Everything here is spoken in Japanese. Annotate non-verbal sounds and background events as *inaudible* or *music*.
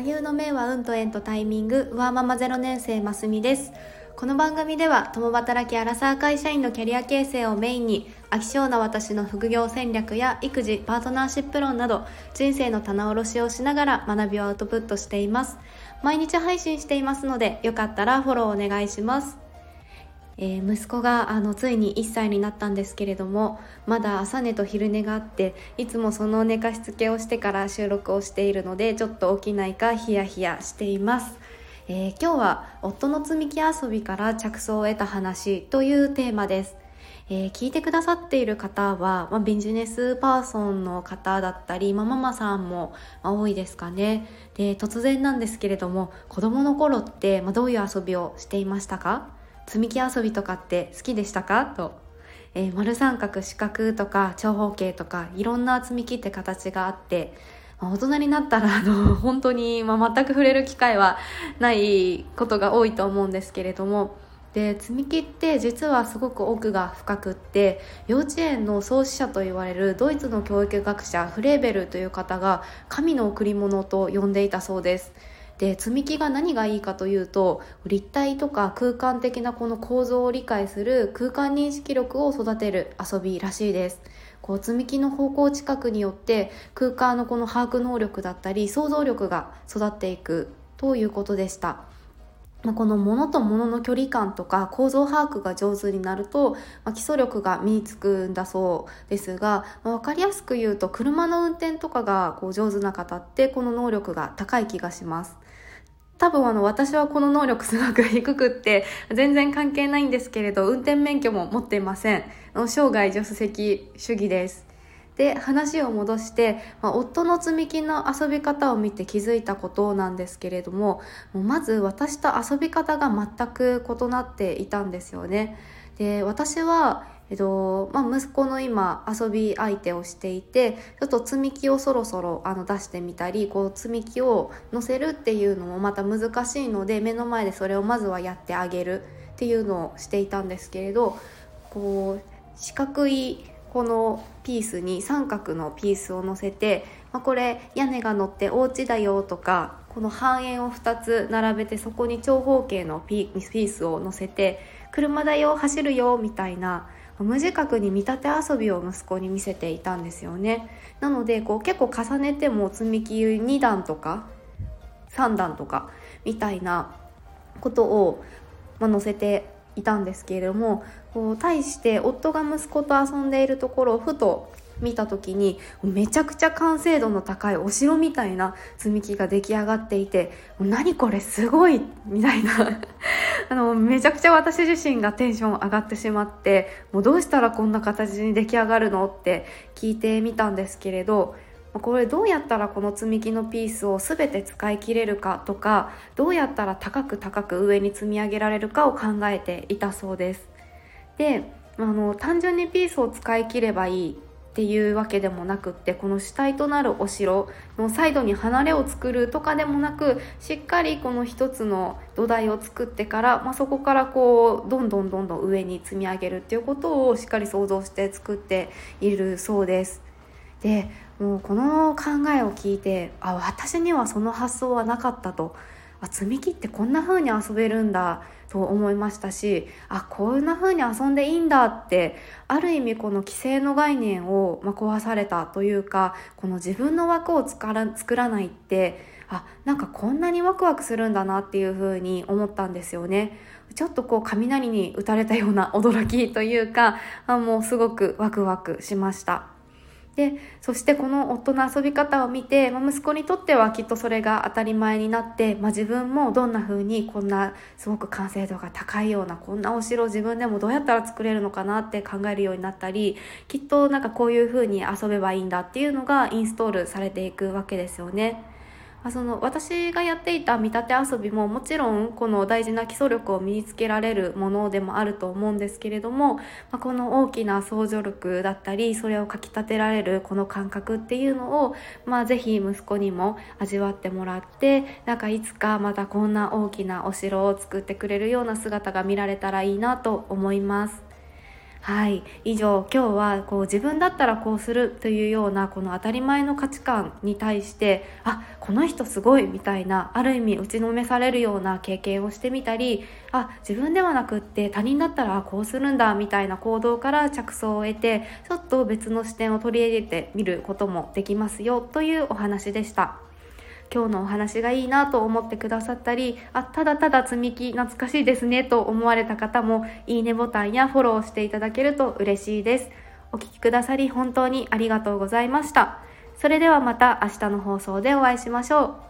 座右の銘は運と縁とタイミングワーママゼロ年生ますみです。この番組では共働きアラサー会社員のキャリア形成をメインに飽き性な私の副業戦略や育児パートナーシップ論など人生の棚卸しをしながら学びをアウトプットしています。毎日配信していますのでよかったらフォローお願いします。えー、息子があのついに1歳になったんですけれどもまだ朝寝と昼寝があっていつもその寝かしつけをしてから収録をしているのでちょっと起きないかヒヤヒヤしています、えー、今日は夫の積み木遊びから着想を得た話というテーマです。えー、聞いてくださっている方は、まあ、ビジネスパーソンの方だったり、まあ、ママさんも、多いですかね。で突然なんですけれども子供の頃って、まどういう遊びをしていましたか？積み木遊びとかって好きでしたか？と、えー、丸三角四角とか長方形とかいろんな積み木って形があって、まあ、大人になったらあの *laughs* 本当に、まあ、全く触れる機会はないことが多いと思うんですけれども。で積み木って実はすごく奥が深くって幼稚園の創始者と言われるドイツの教育学者フレーベルという方が神の贈り物と呼んでいたそうです。で積み木が何がいいかというと立体とか空間的なこの構造を理解する空間認識力を育てる遊びらしいです。こう積み木の方向近くによって空間のこの把握能力だったり想像力が育っていくということでした。まあこの物と物の距離感とか構造把握が上手になると、まあ、基礎力が身につくんだそうですが、まあ、分かりやすく言うと車の運転とかがこう上手な方ってこの能力が高い気がします。多分あの私はこの能力すごく低くって全然関係ないんですけれど運転免許も持っていません生涯助手席主義ですで話を戻して、まあ、夫の積み木の遊び方を見て気づいたことなんですけれどももうまず私と遊び方が全く異なっていたんですよね。で私はえっとまあ、息子の今遊び相手をしていてちょっと積み木をそろそろあの出してみたりこう積み木を乗せるっていうのもまた難しいので目の前でそれをまずはやってあげるっていうのをしていたんですけれどこう四角いこのピースに三角のピースを乗せて、まあ、これ屋根が乗ってお家だよとかこの半円を2つ並べてそこに長方形のピースを乗せて車だよ走るよみたいな無自覚に見立て遊びを息子に見せていたんですよね。なのでこう結構重ねても積み木2段とか3段とかみたいなことを、まあ、載せていたんですけれどもこう対して夫が息子と遊んでいるところをふと見た時にめちゃくちゃ完成度の高いお城みたいな積み木が出来上がっていて何これすごい！みたいな。*laughs* あのめちゃくちゃ私自身がテンション上がってしまってもうどうしたらこんな形に出来上がるの？って聞いてみたんですけれどこれどうやったらこの積み木のピースを全て使い切れるかとかどうやったら高く高く上に積み上げられるかを考えていたそうです。であの単純にピースを使い切ればいいっていうわけでもなくってこの主体となるお城のサイドに離れを作るとかでもなくしっかりこの一つの土台を作ってから、まあ、そこからこうどんどんどんどん上に積み上げるっていうことをしっかり想像して作っているそうです。でもうこの考えを聞いてあ私にはその発想はなかったとあ積み木ってこんな風に遊べるんだと思いましたしあこんな風に遊んでいいんだってある意味この規制の概念を、ま、壊されたというかこの自分の枠を作ら作らないってあなんかこんなにワクワクするんだなっていう風に思ったんですよね。ちょっとこう雷に打たれたような驚きというかあもうすごくワクワクしました。でそしてこの夫の遊び方を見て、まあ、息子にとってはきっとそれが当たり前になって、まあ、自分もどんな風にこんなすごく完成度が高いようなこんなお城を自分でもどうやったら作れるのかなって考えるようになったりきっとなんかこういう風に遊べばいいんだっていうのがインストールされていくわけですよね。あその私がやっていた見立て遊びももちろんこの大事な基礎力を身につけられるものでもあると思うんですけれども、まあ、この大きな想像力だったりそれをかきたてられるこの感覚っていうのを、まあ、ぜひ息子にも味わってもらってなんかいつかまたこんな大きなお城を作ってくれるような姿が見られたらいいなと思います。はい以上今日はこう自分だったらこうするというようなこの当たり前の価値観に対してあこの人すごいみたいなある意味打ちのめされるような経験をしてみたりあ自分ではなくって他人だったらこうするんだみたいな行動から着想を得てちょっと別の視点を取り入れてみることもできますよというお話でした。今日のお話がいいなと思ってくださったりあただただ積み木懐かしいですねと思われた方もいいねボタンやフォローしていただけると嬉しいです。お聴きくださり本当にありがとうございました。それではまた明日の放送でお会いしましょう。